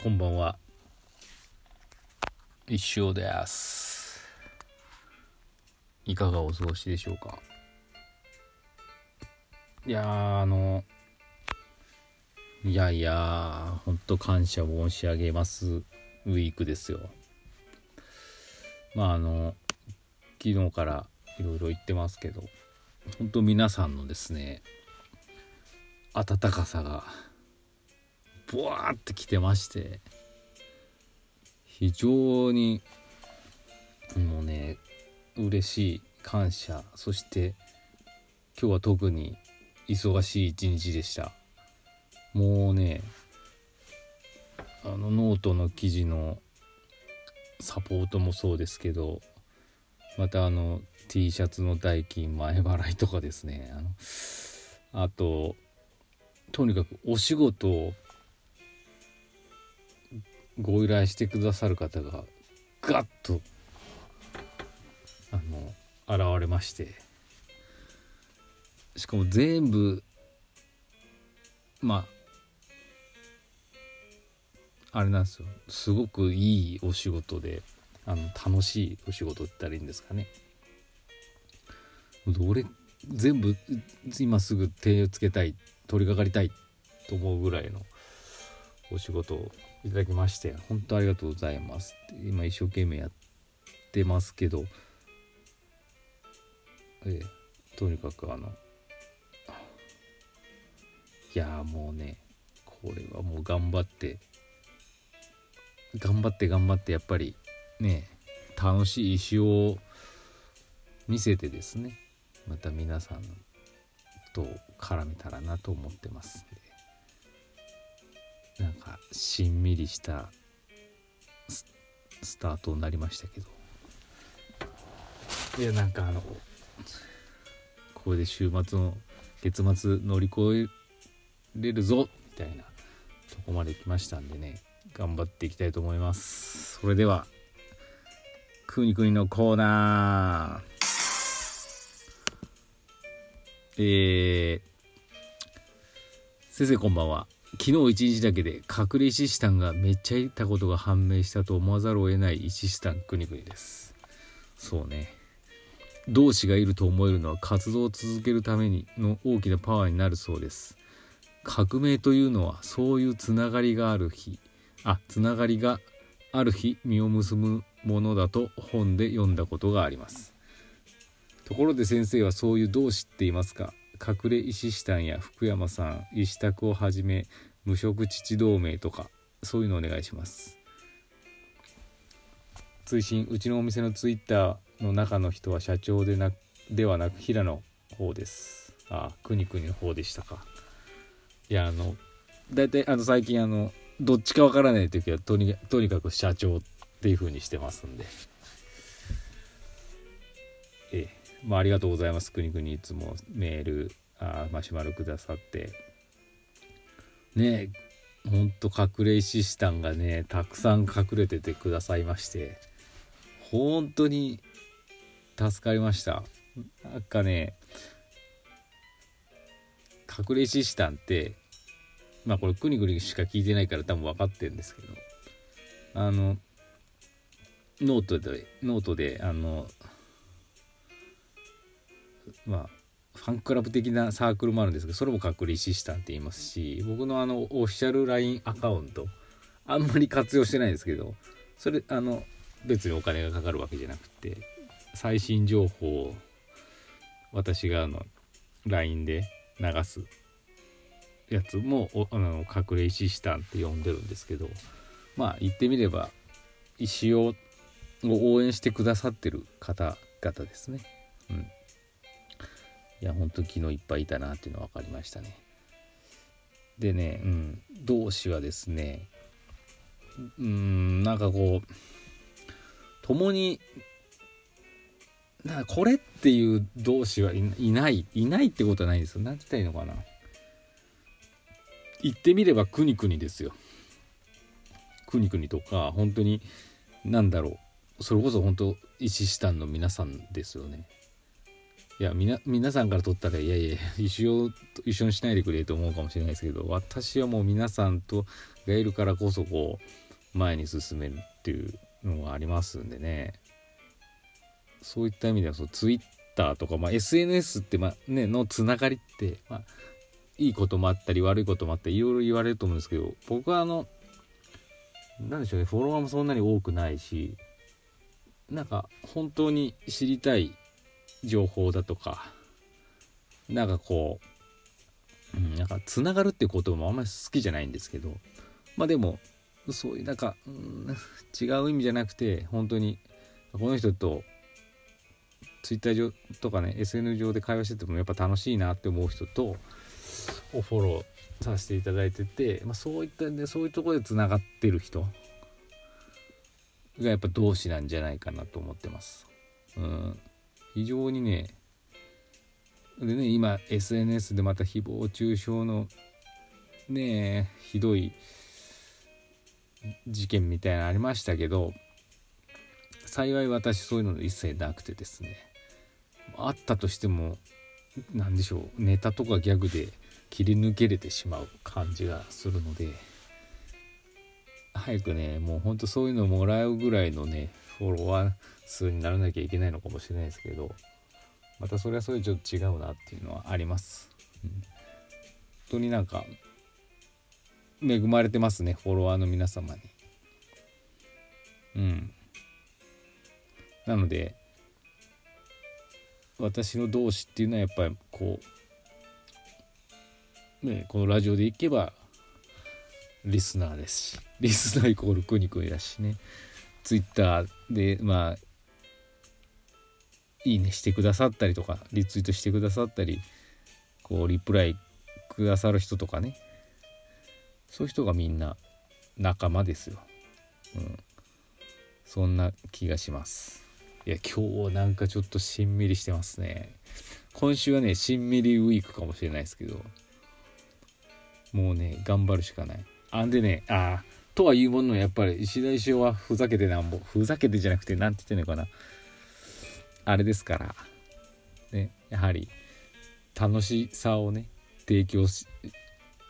こんばんは。一生です。いかがお過ごしでしょうか？いやあのいやいやほんと感謝申し上げます。ウィークですよ。まああの昨日からいろいろ言ってますけど本当皆さんのですね温かさがブワーってきてまして非常にもうね嬉しい感謝そして今日は特に忙しい一日でした。もうねあのノートの記事のサポートもそうですけどまたあの T シャツの代金前払いとかですねあのあととにかくお仕事をご依頼してくださる方がガッとあの現れまして。しかも全部まああれなんですよ。すごくいいお仕事であの楽しいお仕事って言ったらいいんですかね。俺全部今すぐ手をつけたい取り掛かりたいと思うぐらいのお仕事をいただきまして本当ありがとうございます。今一生懸命やってますけどええとにかくあのいやもうねこれはもう頑張って頑張って頑張ってやっぱりね楽しい石を見せてですねまた皆さんと絡めたらなと思ってますなんかしんみりしたスタートになりましたけど。いやなんかあのこれで週末の月末乗り越えれるぞみたいなとこまで来ましたんでね頑張っていきたいと思います。それではくにくにのコーナー。えー、先生こんばんは昨日一日だけで隠れ石シタンがめっちゃいたことが判明したと思わざるを得ない石シタンくにくにです。そうね。同志がいると思えるのは活動を続けるためにの大きなパワーになるそうです。革命というのはそういうつながりがある日。あつながりがある日実を結ぶものだと本で読んだことがあります。ところで先生はそういう同志っていますか？隠れ石シタンや福山さん石宅をはじめ無職父同盟とかそういうのお願いします。追伸うちのお店のツイッターの中の人は社長でなではなく平の方です。あくにくにの方でしたか。いやあの大体あの最近あのどっちかわからない時はとにとにかく社長っていう風にしてますんで。ええ。まあありがとうございます。くにくにいつもメールあマシュマロくださって。ねえほんと隠れ石シタンがねたくさん隠れててくださいまして。本当に助かりました。なんかね隠れ石シタンってまあこれくにくにしか聞いてないから多分分かってるんですけど。あのノートでノートであのまあファンクラブ的なサークルもあるんですけどそれも隠れ石シタンって言いますし僕のあのオフィシャル LINE アカウントあんまり活用してないんですけどそれあの別にお金がかかるわけじゃなくて最新情報を私があの LINE で流すやつもあの隠れ石シタンって呼んでるんですけどまあ言ってみれば石を応援してくださってる方々ですね。うん、いや本当昨日いっぱいいたなっていうのは分かりましたね。でね、うん、同志はですねうんなんかこう共になこれっていう同士はいないいないってことはないんですよ。何て言ったらいいのかな。言ってみればくにくにですよ。くにくにとか本当に何だろう。それこそ本当石シタンの皆さんですよね。いやみな皆さんから取ったらいやいや一緒一緒にしないでくれと思うかもしれないですけど私はもう皆さんとがいるからこそこう前に進めるっていうのがありますんでね。そういった意味ではそうツイッターとか、まあ、SNS って、まあね、のつながりって、まあ、いいこともあったり悪いこともあったりいろいろ言われると思うんですけど僕はあの何でしょうねフォロワーもそんなに多くないしなんか本当に知りたい情報だとかなんかこう、うん、なんかつながるっていう言葉もあんまり好きじゃないんですけどまあでもそういうなんか、うん、違う意味じゃなくて本当にこの人とツイッター上とかね SN 上で会話しててもやっぱ楽しいなって思う人とをフォローさせていただいてて、まあ、そういったんでそういうとこでつながってる人がやっぱ同志なんじゃないかなと思ってます。うん、非常にねでね今 SNS でまた誹謗中傷のねひどい事件みたいなのありましたけど幸い私そういうの一切なくてですね。あったとしても何でしょうネタとかギャグで切り抜けれてしまう感じがするので早くねもうほんとそういうのもらうぐらいのねフォロワー数にならなきゃいけないのかもしれないですけどまたそれはそれちょっと違うなっていうのはあります、うん、本当になんか恵まれてますねフォロワーの皆様に。うん。なので私の同志っていうのはやっぱりこうねこのラジオでいけばリスナーですしリスナーイコールくにくにだしね。ツイッターでまあいいねしてくださったりとかリツイートしてくださったりこうリプライくださる人とかねそういう人がみんな仲間ですよ。うん。そんな気がします。いや、今日はなんかちょっとしんみりしてますね。今週はね、しんみりウィークかもしれないですけど、もうね、頑張るしかない。あんでね、ああ、とはいうものの、やっぱり石田石尾はふざけてなんぼ。ふざけてじゃなくて、なんて言ってんのかな。あれですから、ね、やはり、楽しさをね、提供し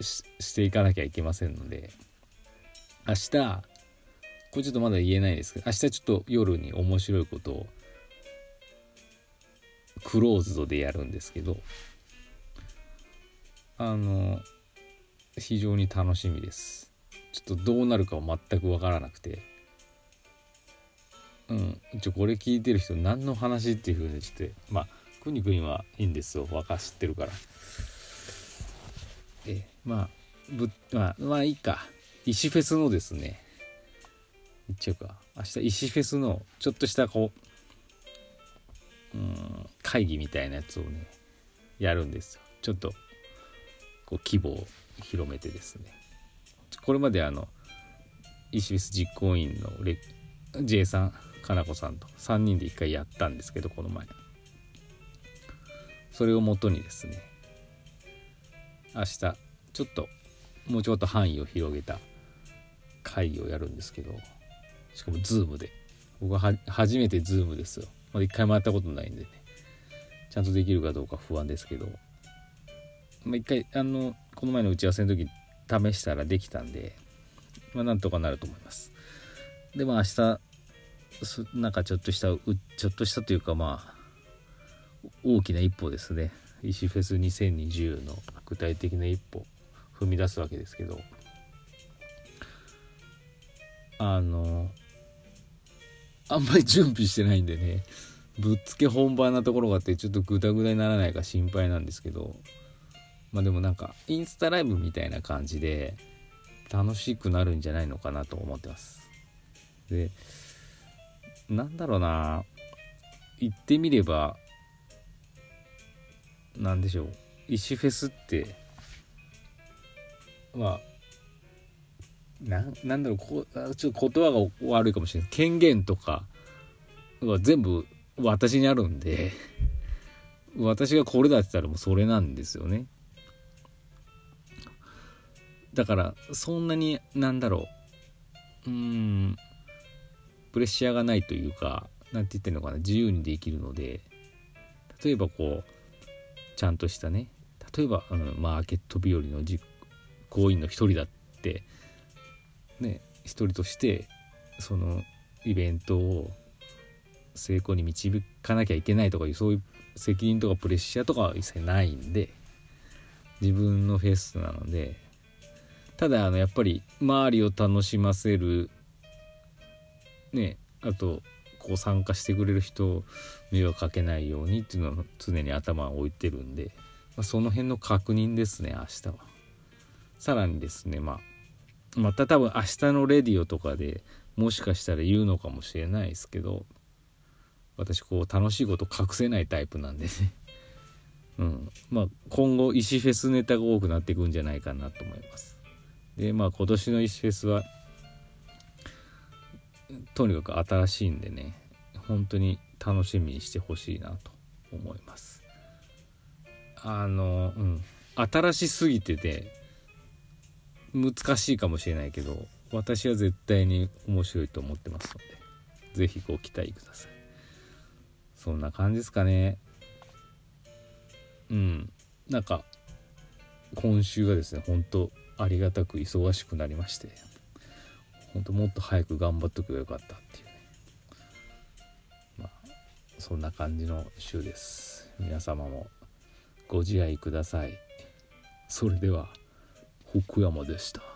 していかなきゃいけませんので明日これちょっとまだ言えないですけど明日ちょっと夜に面白いことをクローズドでやるんですけどあの非常に楽しみですちょっとどうなるかは全く分からなくて。うん。一応これ聞いてる人何の話っていうふうにしてまあくにくにはいいんですよ。分か知ってるから。えまあぶまあまあいいか。石フェスのですね。言っちゃうか。明日石フェスのちょっとしたこううん会議みたいなやつをねやるんですよ。ちょっとこう規模を広めてですね。これまであの石フェス実行委員のレ J さんかなこさんと3人で1回やったんですけどこの前。それをもとにですね明日ちょっともうちょっと範囲を広げた会議をやるんですけどしかも Zoom で。僕は初めて Zoom ですよ。まだ一回もやったことないんでね。ちゃんとできるかどうか不安ですけど。まあ一回あのこの前の打ち合わせの時試したらできたんでまあなんとかなると思います。でまあ明日なんかちょっとしたちょっとしたというかまあ大きな一歩ですね。石フェス2020の具体的な一歩踏み出すわけですけど。あのあんまり準備してないんでねぶっつけ本番なところがあってちょっとグダグダにならないか心配なんですけど。まあでもなんかインスタライブみたいな感じで楽しくなるんじゃないのかなと思ってます。でなんだろうな言ってみれば何でしょう石フェスってまあななんだろうこちょっと言葉が悪いかもしれない。権限とかは全部私にあるんで私がこれだって言ったらもうそれなんですよね。だからそんなになんだろう。うんプレッシャーがないというか何て言ってんのかな。自由にできるので例えばこうちゃんとしたね例えば、うん、マーケット日和の実行委員の一人だってね一人としてそのイベントを成功に導かなきゃいけないとかいうそういう責任とかプレッシャーとかは一切ないんで自分のフェスなのでただあのやっぱり周りを楽しませるねあとこう参加してくれる人を迷惑かけないようにっていうのは常に頭を置いてるんで、まあ、その辺の確認ですね明日は。さらにですねまあまた多分明日のレディオとかでもしかしたら言うのかもしれないですけど私こう楽しいこと隠せないタイプなんでね。うん。まあ今後石フェスネタが多くなっていくんじゃないかなと思います。でまあ今年の石フェスはとにかく新しいんでね本当に楽しみにしてほしいなと思います。あのうん新しすぎてて難しいかもしれないけど私は絶対に面白いと思ってますので是非ご期待ください。そんな感じですかね。うんなんか今週がですね本当ありがたく忙しくなりまして本当もっと早く頑張っとけばよかったっていうね。まあそんな感じの週です。皆様もご自愛ください。それでは福山でした。